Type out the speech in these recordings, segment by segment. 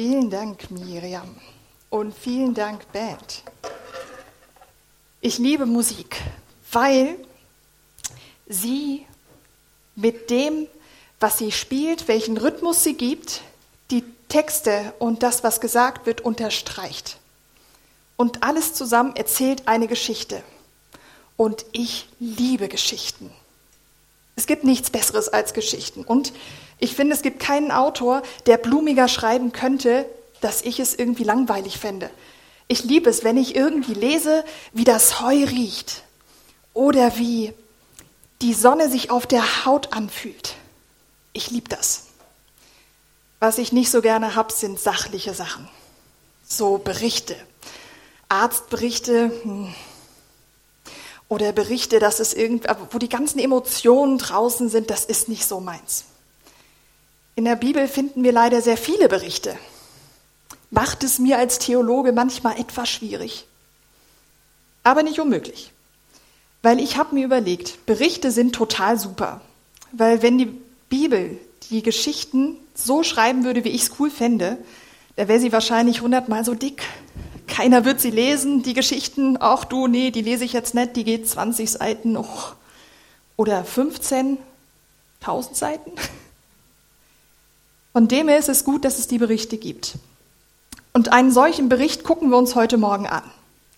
Vielen Dank, Miriam. Und vielen Dank, Band. Ich liebe Musik, weil sie mit dem, was sie spielt, welchen Rhythmus sie gibt, die Texte und das, was gesagt wird, unterstreicht. Und alles zusammen erzählt eine Geschichte. Und ich liebe Geschichten. Es gibt nichts Besseres als Geschichten. Und ich finde, es gibt keinen Autor, der blumiger schreiben könnte, dass ich es irgendwie langweilig fände. Ich liebe es, wenn ich irgendwie lese, wie das Heu riecht oder wie die Sonne sich auf der Haut anfühlt. Ich liebe das. Was ich nicht so gerne habe, sind sachliche Sachen. So Berichte. Arztberichte hm. oder Berichte, dass es irgendwie, wo die ganzen Emotionen draußen sind, das ist nicht so meins. In der Bibel finden wir leider sehr viele Berichte. Macht es mir als Theologe manchmal etwas schwierig. Aber nicht unmöglich. Weil ich habe mir überlegt, Berichte sind total super. Weil wenn die Bibel die Geschichten so schreiben würde, wie ich es cool fände, da wäre sie wahrscheinlich hundertmal so dick. Keiner wird sie lesen, die Geschichten. Auch du, nee, die lese ich jetzt nicht, die geht 20 Seiten noch. Oder 15, 1000 Seiten. Von dem her ist es gut, dass es die Berichte gibt. Und einen solchen Bericht gucken wir uns heute Morgen an.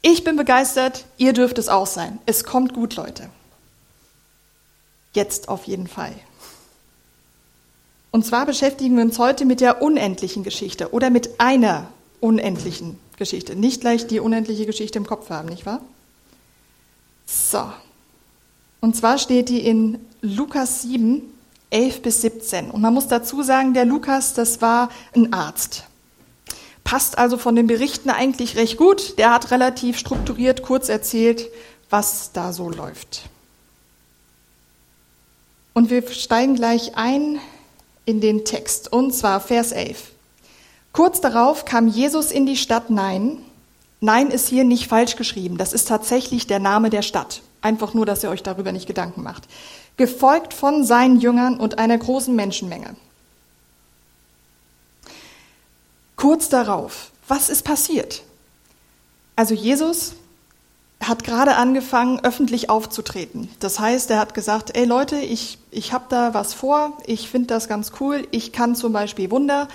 Ich bin begeistert, ihr dürft es auch sein. Es kommt gut, Leute. Jetzt auf jeden Fall. Und zwar beschäftigen wir uns heute mit der unendlichen Geschichte oder mit einer unendlichen Geschichte. Nicht gleich die unendliche Geschichte im Kopf haben, nicht wahr? So. Und zwar steht die in Lukas 7, 11 bis 17. Und man muss dazu sagen, der Lukas, das war ein Arzt. Passt also von den Berichten eigentlich recht gut. Der hat relativ strukturiert kurz erzählt, was da so läuft. Und wir steigen gleich ein in den Text, und zwar Vers 11. Kurz darauf kam Jesus in die Stadt Nein. Nein ist hier nicht falsch geschrieben, das ist tatsächlich der Name der Stadt. Einfach nur, dass ihr euch darüber nicht Gedanken macht gefolgt von seinen Jüngern und einer großen Menschenmenge. Kurz darauf, was ist passiert? Also Jesus hat gerade angefangen, öffentlich aufzutreten. Das heißt, er hat gesagt, ey Leute, ich, ich habe da was vor, ich finde das ganz cool, ich kann zum Beispiel Wunder.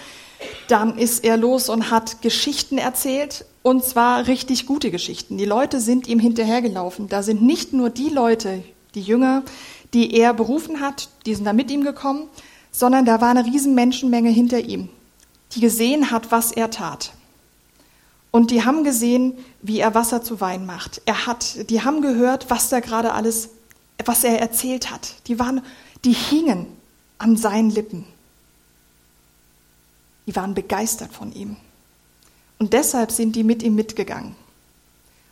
Dann ist er los und hat Geschichten erzählt, und zwar richtig gute Geschichten. Die Leute sind ihm hinterhergelaufen. Da sind nicht nur die Leute, die Jünger, die er berufen hat, die sind da mit ihm gekommen, sondern da war eine riesen Menschenmenge hinter ihm, die gesehen hat, was er tat. Und die haben gesehen, wie er Wasser zu Wein macht. Er hat, die haben gehört, was da gerade alles, was er erzählt hat. Die waren, die hingen an seinen Lippen. Die waren begeistert von ihm. Und deshalb sind die mit ihm mitgegangen.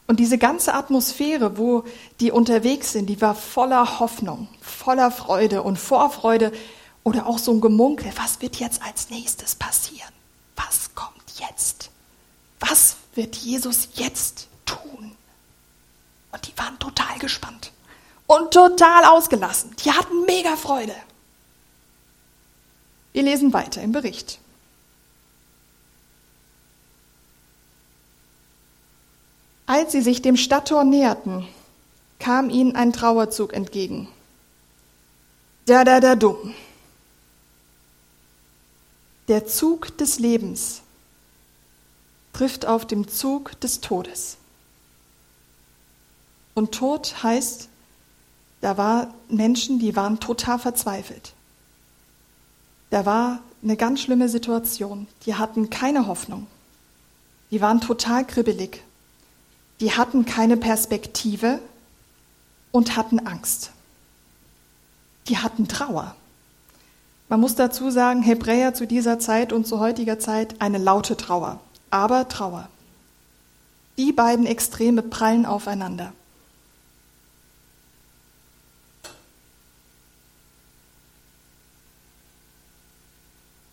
Und diese ganze Atmosphäre, wo die unterwegs sind, die war voller Hoffnung, voller Freude und Vorfreude oder auch so ein Gemunkel. Was wird jetzt als nächstes passieren? Was kommt jetzt? Was wird Jesus jetzt tun? Und die waren total gespannt und total ausgelassen. Die hatten mega Freude. Wir lesen weiter im Bericht. Als sie sich dem Stadttor näherten, kam ihnen ein Trauerzug entgegen. Da, da, da, dumm. Der Zug des Lebens trifft auf dem Zug des Todes. Und Tod heißt, da waren Menschen, die waren total verzweifelt. Da war eine ganz schlimme Situation. Die hatten keine Hoffnung. Die waren total kribbelig die hatten keine Perspektive und hatten Angst. Die hatten Trauer. Man muss dazu sagen, Hebräer zu dieser Zeit und zu heutiger Zeit eine laute Trauer, aber Trauer. Die beiden Extreme prallen aufeinander.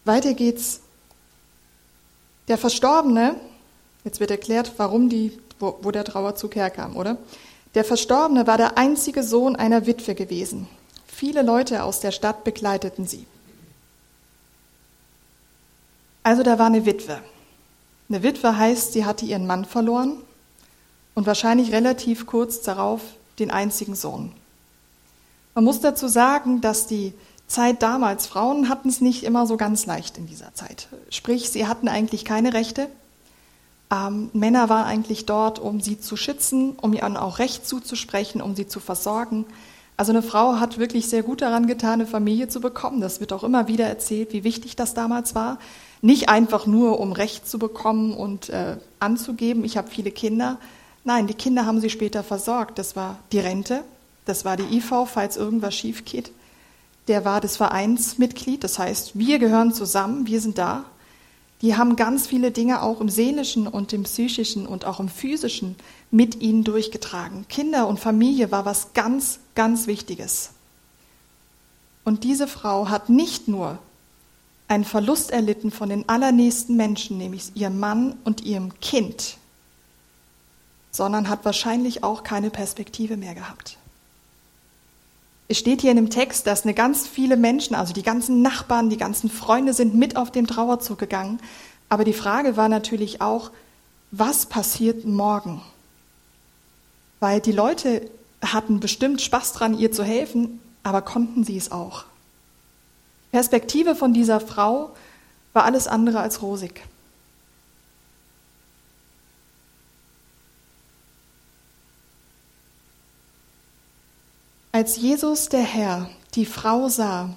Weiter geht's. Der Verstorbene, jetzt wird erklärt, warum die wo, wo der Trauerzug herkam, oder? Der Verstorbene war der einzige Sohn einer Witwe gewesen. Viele Leute aus der Stadt begleiteten sie. Also da war eine Witwe. Eine Witwe heißt, sie hatte ihren Mann verloren und wahrscheinlich relativ kurz darauf den einzigen Sohn. Man muss dazu sagen, dass die Zeit damals, Frauen hatten es nicht immer so ganz leicht in dieser Zeit. Sprich, sie hatten eigentlich keine Rechte. Ähm, Männer waren eigentlich dort, um sie zu schützen, um ihnen auch Recht zuzusprechen, um sie zu versorgen. Also eine Frau hat wirklich sehr gut daran getan, eine Familie zu bekommen. Das wird auch immer wieder erzählt, wie wichtig das damals war. Nicht einfach nur, um Recht zu bekommen und äh, anzugeben, ich habe viele Kinder. Nein, die Kinder haben sie später versorgt. Das war die Rente, das war die IV, falls irgendwas schief geht der war das Vereinsmitglied, das heißt, wir gehören zusammen, wir sind da. Die haben ganz viele Dinge auch im seelischen und im psychischen und auch im physischen mit ihnen durchgetragen. Kinder und Familie war was ganz, ganz Wichtiges. Und diese Frau hat nicht nur einen Verlust erlitten von den allernächsten Menschen, nämlich ihrem Mann und ihrem Kind, sondern hat wahrscheinlich auch keine Perspektive mehr gehabt. Es steht hier in dem Text, dass eine ganz viele Menschen, also die ganzen Nachbarn, die ganzen Freunde sind mit auf den Trauerzug gegangen. Aber die Frage war natürlich auch, was passiert morgen? Weil die Leute hatten bestimmt Spaß dran, ihr zu helfen, aber konnten sie es auch? Perspektive von dieser Frau war alles andere als rosig. Als Jesus der Herr die Frau sah,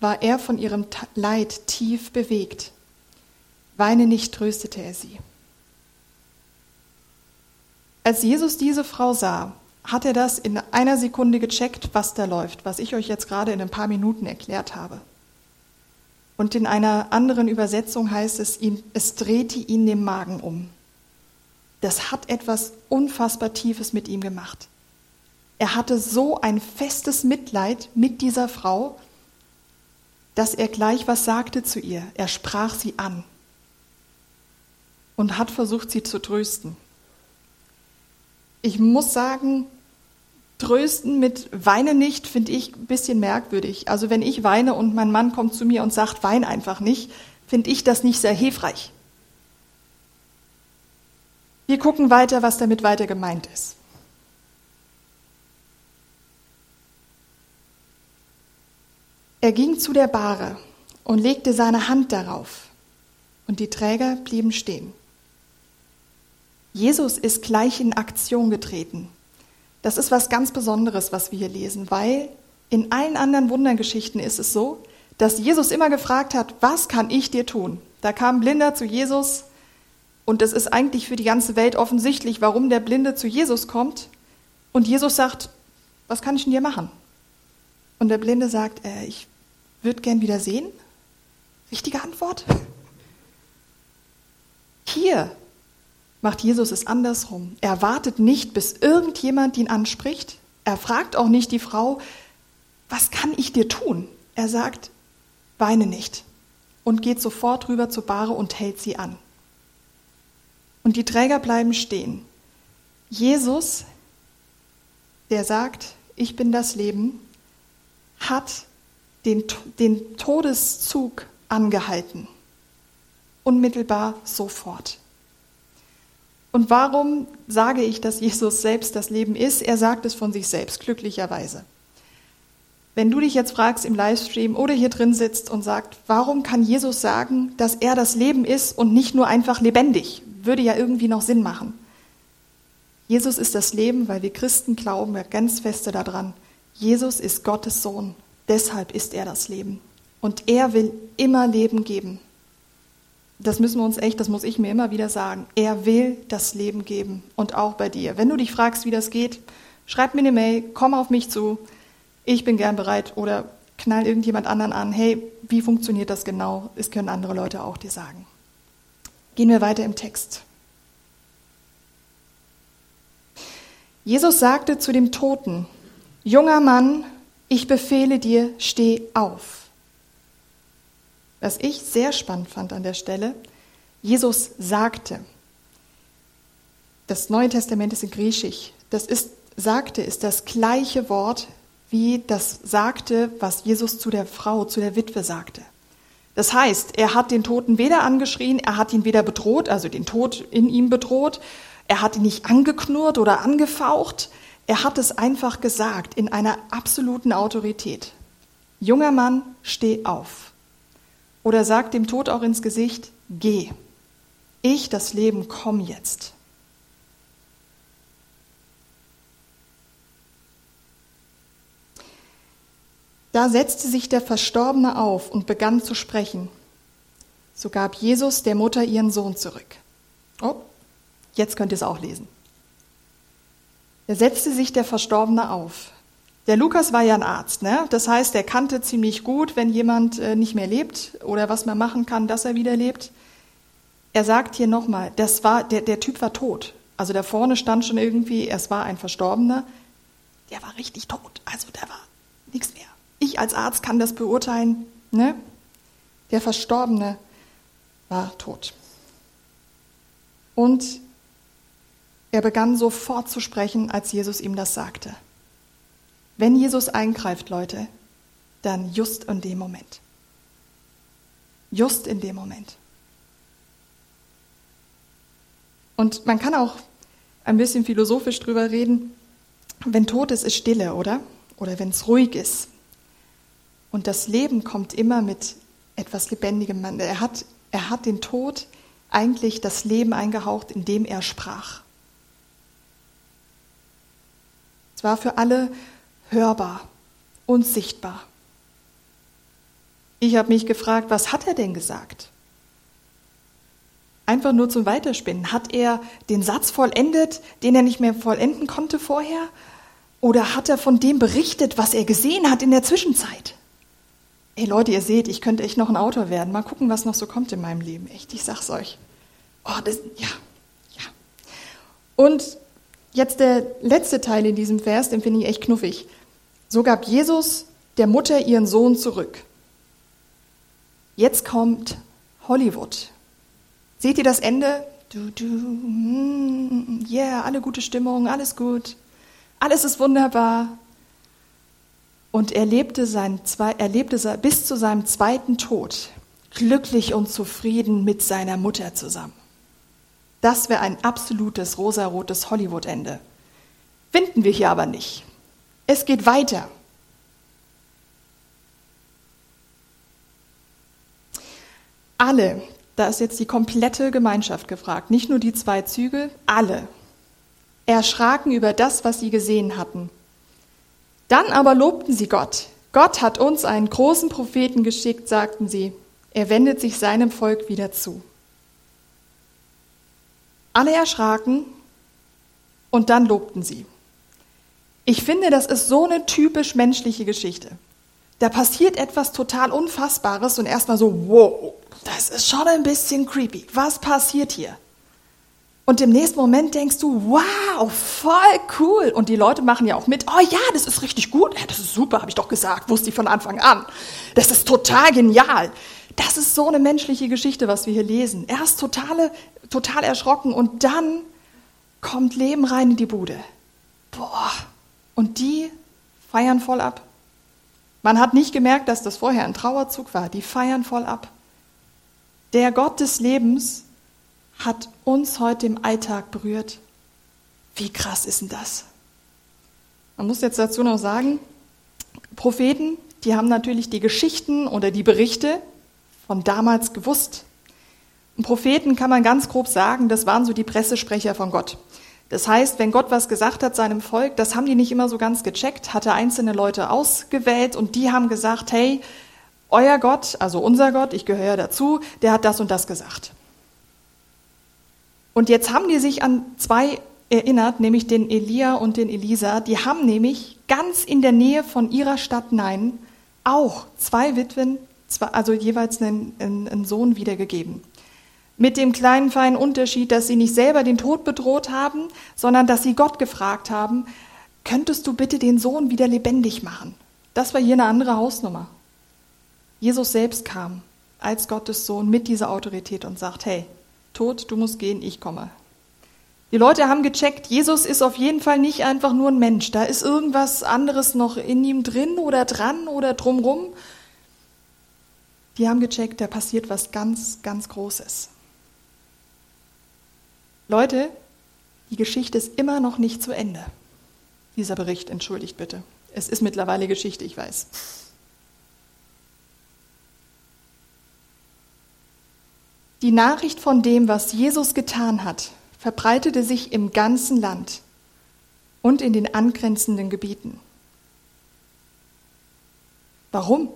war er von ihrem Leid tief bewegt. Weine nicht tröstete er sie. Als Jesus diese Frau sah, hat er das in einer Sekunde gecheckt, was da läuft, was ich euch jetzt gerade in ein paar Minuten erklärt habe. Und in einer anderen Übersetzung heißt es, es drehte ihn den Magen um. Das hat etwas unfassbar Tiefes mit ihm gemacht. Er hatte so ein festes Mitleid mit dieser Frau, dass er gleich was sagte zu ihr. Er sprach sie an und hat versucht, sie zu trösten. Ich muss sagen, trösten mit Weine nicht finde ich ein bisschen merkwürdig. Also wenn ich weine und mein Mann kommt zu mir und sagt, wein einfach nicht, finde ich das nicht sehr hilfreich. Wir gucken weiter, was damit weiter gemeint ist. Er ging zu der Bahre und legte seine Hand darauf, und die Träger blieben stehen. Jesus ist gleich in Aktion getreten. Das ist was ganz Besonderes, was wir hier lesen, weil in allen anderen Wundergeschichten ist es so, dass Jesus immer gefragt hat, was kann ich dir tun? Da kam Blinder zu Jesus und es ist eigentlich für die ganze Welt offensichtlich, warum der Blinde zu Jesus kommt. Und Jesus sagt, was kann ich denn dir machen? Und der Blinde sagt, äh, ich würde gern wieder sehen? Richtige Antwort? Hier macht Jesus es andersrum. Er wartet nicht, bis irgendjemand ihn anspricht. Er fragt auch nicht die Frau, was kann ich dir tun? Er sagt, weine nicht und geht sofort rüber zur Bahre und hält sie an. Und die Träger bleiben stehen. Jesus, der sagt, ich bin das Leben, hat den, den Todeszug angehalten. Unmittelbar sofort. Und warum sage ich, dass Jesus selbst das Leben ist? Er sagt es von sich selbst, glücklicherweise. Wenn du dich jetzt fragst im Livestream oder hier drin sitzt und sagst, warum kann Jesus sagen, dass er das Leben ist und nicht nur einfach lebendig? Würde ja irgendwie noch Sinn machen. Jesus ist das Leben, weil wir Christen glauben ja ganz feste daran. Jesus ist Gottes Sohn. Deshalb ist er das Leben. Und er will immer Leben geben. Das müssen wir uns echt, das muss ich mir immer wieder sagen. Er will das Leben geben. Und auch bei dir. Wenn du dich fragst, wie das geht, schreib mir eine Mail, komm auf mich zu. Ich bin gern bereit. Oder knall irgendjemand anderen an. Hey, wie funktioniert das genau? Es können andere Leute auch dir sagen. Gehen wir weiter im Text. Jesus sagte zu dem Toten, junger Mann, ich befehle dir, steh auf. Was ich sehr spannend fand an der Stelle, Jesus sagte, das Neue Testament ist in Griechisch, das ist, sagte, ist das gleiche Wort wie das sagte, was Jesus zu der Frau, zu der Witwe sagte. Das heißt, er hat den Toten weder angeschrien, er hat ihn weder bedroht, also den Tod in ihm bedroht, er hat ihn nicht angeknurrt oder angefaucht, er hat es einfach gesagt in einer absoluten Autorität. Junger Mann, steh auf. Oder sagt dem Tod auch ins Gesicht, geh. Ich, das Leben, komm jetzt. Da setzte sich der Verstorbene auf und begann zu sprechen. So gab Jesus der Mutter ihren Sohn zurück. Oh, jetzt könnt ihr es auch lesen. Da setzte sich der Verstorbene auf. Der Lukas war ja ein Arzt, ne? Das heißt, er kannte ziemlich gut, wenn jemand äh, nicht mehr lebt oder was man machen kann, dass er wieder lebt. Er sagt hier nochmal, das war, der, der Typ war tot. Also da vorne stand schon irgendwie, es war ein Verstorbener. Der war richtig tot. Also da war nichts mehr. Ich als Arzt kann das beurteilen. Ne? Der Verstorbene war tot. Und er begann sofort zu sprechen, als Jesus ihm das sagte. Wenn Jesus eingreift, Leute, dann just in dem Moment. Just in dem Moment. Und man kann auch ein bisschen philosophisch drüber reden, wenn tot ist, ist Stille, oder? Oder wenn es ruhig ist. Und das Leben kommt immer mit etwas Lebendigem. Er hat, er hat den Tod eigentlich das Leben eingehaucht, indem er sprach. War für alle hörbar und sichtbar. Ich habe mich gefragt, was hat er denn gesagt? Einfach nur zum Weiterspinnen. Hat er den Satz vollendet, den er nicht mehr vollenden konnte vorher? Oder hat er von dem berichtet, was er gesehen hat in der Zwischenzeit? Ey Leute, ihr seht, ich könnte echt noch ein Autor werden. Mal gucken, was noch so kommt in meinem Leben. Echt, ich sag's euch. Oh, das, ja, ja. Und jetzt der letzte Teil in diesem Vers, den finde ich echt knuffig. So gab Jesus der Mutter ihren Sohn zurück. Jetzt kommt Hollywood. Seht ihr das Ende? Du, du, mm, yeah, alle gute Stimmung, alles gut. Alles ist wunderbar. Und er lebte, sein, er lebte bis zu seinem zweiten Tod glücklich und zufrieden mit seiner Mutter zusammen. Das wäre ein absolutes rosarotes Hollywood-Ende. Finden wir hier aber nicht. Es geht weiter. Alle, da ist jetzt die komplette Gemeinschaft gefragt, nicht nur die zwei Züge, alle erschraken über das, was sie gesehen hatten dann aber lobten sie Gott. Gott hat uns einen großen Propheten geschickt, sagten sie. Er wendet sich seinem Volk wieder zu. Alle erschraken und dann lobten sie. Ich finde, das ist so eine typisch menschliche Geschichte. Da passiert etwas total Unfassbares und erstmal so, wow, das ist schon ein bisschen creepy. Was passiert hier? Und im nächsten Moment denkst du, wow, voll cool. Und die Leute machen ja auch mit, oh ja, das ist richtig gut, das ist super, habe ich doch gesagt, wusste ich von Anfang an. Das ist total genial. Das ist so eine menschliche Geschichte, was wir hier lesen. Erst totale, total erschrocken und dann kommt Leben rein in die Bude. Boah. Und die feiern voll ab. Man hat nicht gemerkt, dass das vorher ein Trauerzug war. Die feiern voll ab. Der Gott des Lebens hat uns heute im Alltag berührt. Wie krass ist denn das? Man muss jetzt dazu noch sagen, Propheten, die haben natürlich die Geschichten oder die Berichte von damals gewusst. Und Propheten kann man ganz grob sagen, das waren so die Pressesprecher von Gott. Das heißt, wenn Gott was gesagt hat seinem Volk, das haben die nicht immer so ganz gecheckt, hatte einzelne Leute ausgewählt und die haben gesagt, hey, euer Gott, also unser Gott, ich gehöre dazu, der hat das und das gesagt. Und jetzt haben die sich an zwei erinnert, nämlich den Elia und den Elisa. Die haben nämlich ganz in der Nähe von ihrer Stadt Nein auch zwei Witwen, also jeweils einen, einen Sohn wiedergegeben. Mit dem kleinen feinen Unterschied, dass sie nicht selber den Tod bedroht haben, sondern dass sie Gott gefragt haben, könntest du bitte den Sohn wieder lebendig machen? Das war hier eine andere Hausnummer. Jesus selbst kam als Gottes Sohn mit dieser Autorität und sagt, hey, Tod, du musst gehen, ich komme. Die Leute haben gecheckt, Jesus ist auf jeden Fall nicht einfach nur ein Mensch. Da ist irgendwas anderes noch in ihm drin oder dran oder drumrum. Die haben gecheckt, da passiert was ganz, ganz Großes. Leute, die Geschichte ist immer noch nicht zu Ende. Dieser Bericht, entschuldigt bitte. Es ist mittlerweile Geschichte, ich weiß. Die Nachricht von dem, was Jesus getan hat, verbreitete sich im ganzen Land und in den angrenzenden Gebieten. Warum?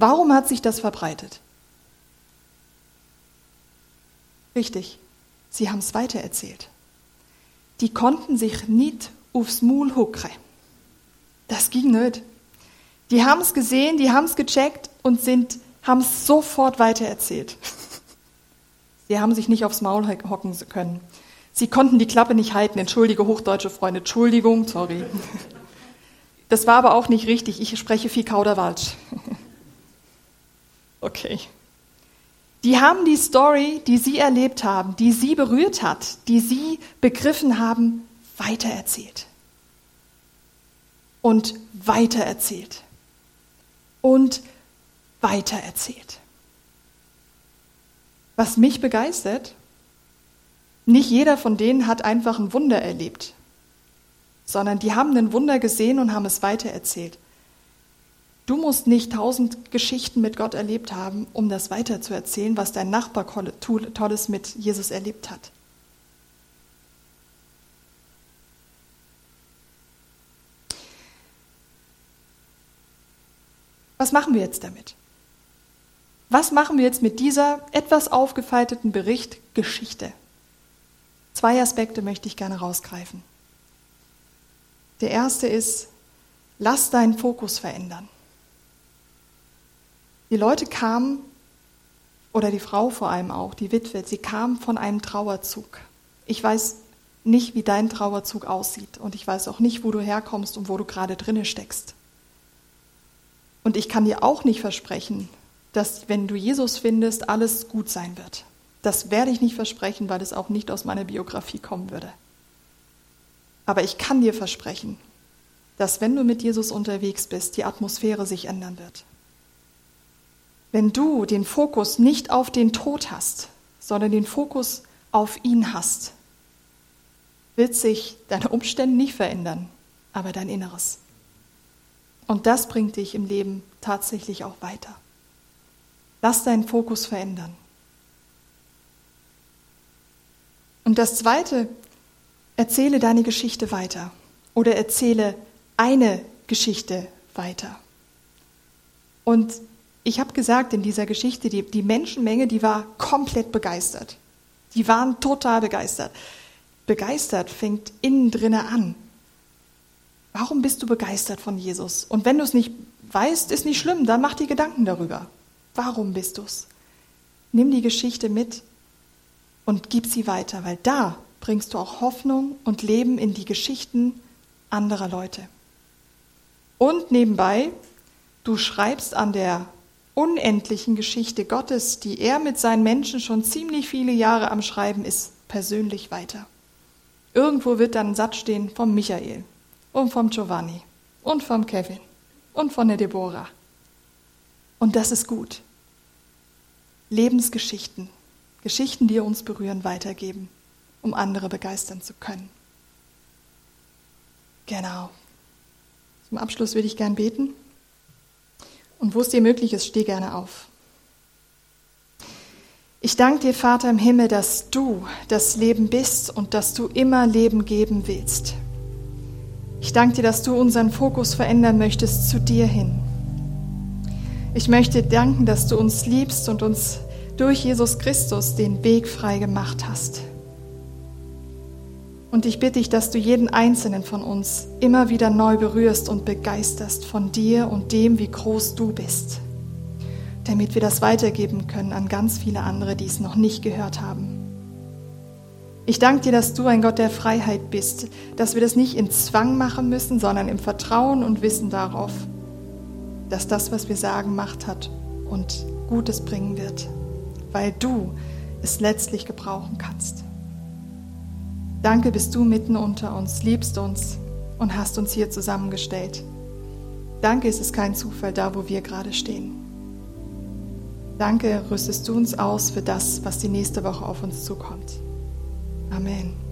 Warum hat sich das verbreitet? Richtig, sie haben es weitererzählt. Die konnten sich nicht aufs Maul huckre. Das ging nicht. Die haben es gesehen, die haben es gecheckt und haben es sofort weitererzählt. Sie haben sich nicht aufs Maul hocken können. Sie konnten die Klappe nicht halten. Entschuldige, hochdeutsche Freunde. Entschuldigung, sorry. Das war aber auch nicht richtig. Ich spreche viel Kauderwalsch. Okay. Die haben die Story, die sie erlebt haben, die sie berührt hat, die sie begriffen haben, weitererzählt. Und weitererzählt. Und weitererzählt. Was mich begeistert, nicht jeder von denen hat einfach ein Wunder erlebt, sondern die haben ein Wunder gesehen und haben es weitererzählt. Du musst nicht tausend Geschichten mit Gott erlebt haben, um das weiterzuerzählen, was dein Nachbar Tolles mit Jesus erlebt hat. Was machen wir jetzt damit? Was machen wir jetzt mit dieser etwas aufgefalteten Bericht Geschichte? Zwei Aspekte möchte ich gerne rausgreifen. Der erste ist, lass deinen Fokus verändern. Die Leute kamen, oder die Frau vor allem auch, die Witwe, sie kam von einem Trauerzug. Ich weiß nicht, wie dein Trauerzug aussieht und ich weiß auch nicht, wo du herkommst und wo du gerade drinne steckst. Und ich kann dir auch nicht versprechen, dass wenn du Jesus findest, alles gut sein wird. Das werde ich nicht versprechen, weil es auch nicht aus meiner Biografie kommen würde. Aber ich kann dir versprechen, dass wenn du mit Jesus unterwegs bist, die Atmosphäre sich ändern wird. Wenn du den Fokus nicht auf den Tod hast, sondern den Fokus auf ihn hast, wird sich deine Umstände nicht verändern, aber dein Inneres. Und das bringt dich im Leben tatsächlich auch weiter. Lass deinen Fokus verändern. Und das Zweite, erzähle deine Geschichte weiter oder erzähle eine Geschichte weiter. Und ich habe gesagt in dieser Geschichte, die, die Menschenmenge, die war komplett begeistert. Die waren total begeistert. Begeistert fängt innen drinne an. Warum bist du begeistert von Jesus? Und wenn du es nicht weißt, ist nicht schlimm, dann mach dir Gedanken darüber. Warum bist du's? Nimm die Geschichte mit und gib sie weiter, weil da bringst du auch Hoffnung und Leben in die Geschichten anderer Leute. Und nebenbei, du schreibst an der unendlichen Geschichte Gottes, die er mit seinen Menschen schon ziemlich viele Jahre am Schreiben ist, persönlich weiter. Irgendwo wird dann ein Satz stehen vom Michael und vom Giovanni und vom Kevin und von der Deborah. Und das ist gut. Lebensgeschichten, Geschichten, die uns berühren, weitergeben, um andere begeistern zu können. Genau. Zum Abschluss würde ich gern beten. Und wo es dir möglich ist, steh gerne auf. Ich danke dir, Vater im Himmel, dass du das Leben bist und dass du immer Leben geben willst. Ich danke dir, dass du unseren Fokus verändern möchtest zu dir hin. Ich möchte danken, dass du uns liebst und uns durch Jesus Christus den Weg frei gemacht hast. Und ich bitte dich, dass du jeden einzelnen von uns immer wieder neu berührst und begeisterst von dir und dem, wie groß du bist, damit wir das weitergeben können an ganz viele andere, die es noch nicht gehört haben. Ich danke dir, dass du ein Gott der Freiheit bist, dass wir das nicht in Zwang machen müssen, sondern im Vertrauen und Wissen darauf, dass das, was wir sagen, Macht hat und Gutes bringen wird, weil du es letztlich gebrauchen kannst. Danke, bist du mitten unter uns, liebst uns und hast uns hier zusammengestellt. Danke, es ist kein Zufall da, wo wir gerade stehen. Danke, rüstest du uns aus für das, was die nächste Woche auf uns zukommt. Amen.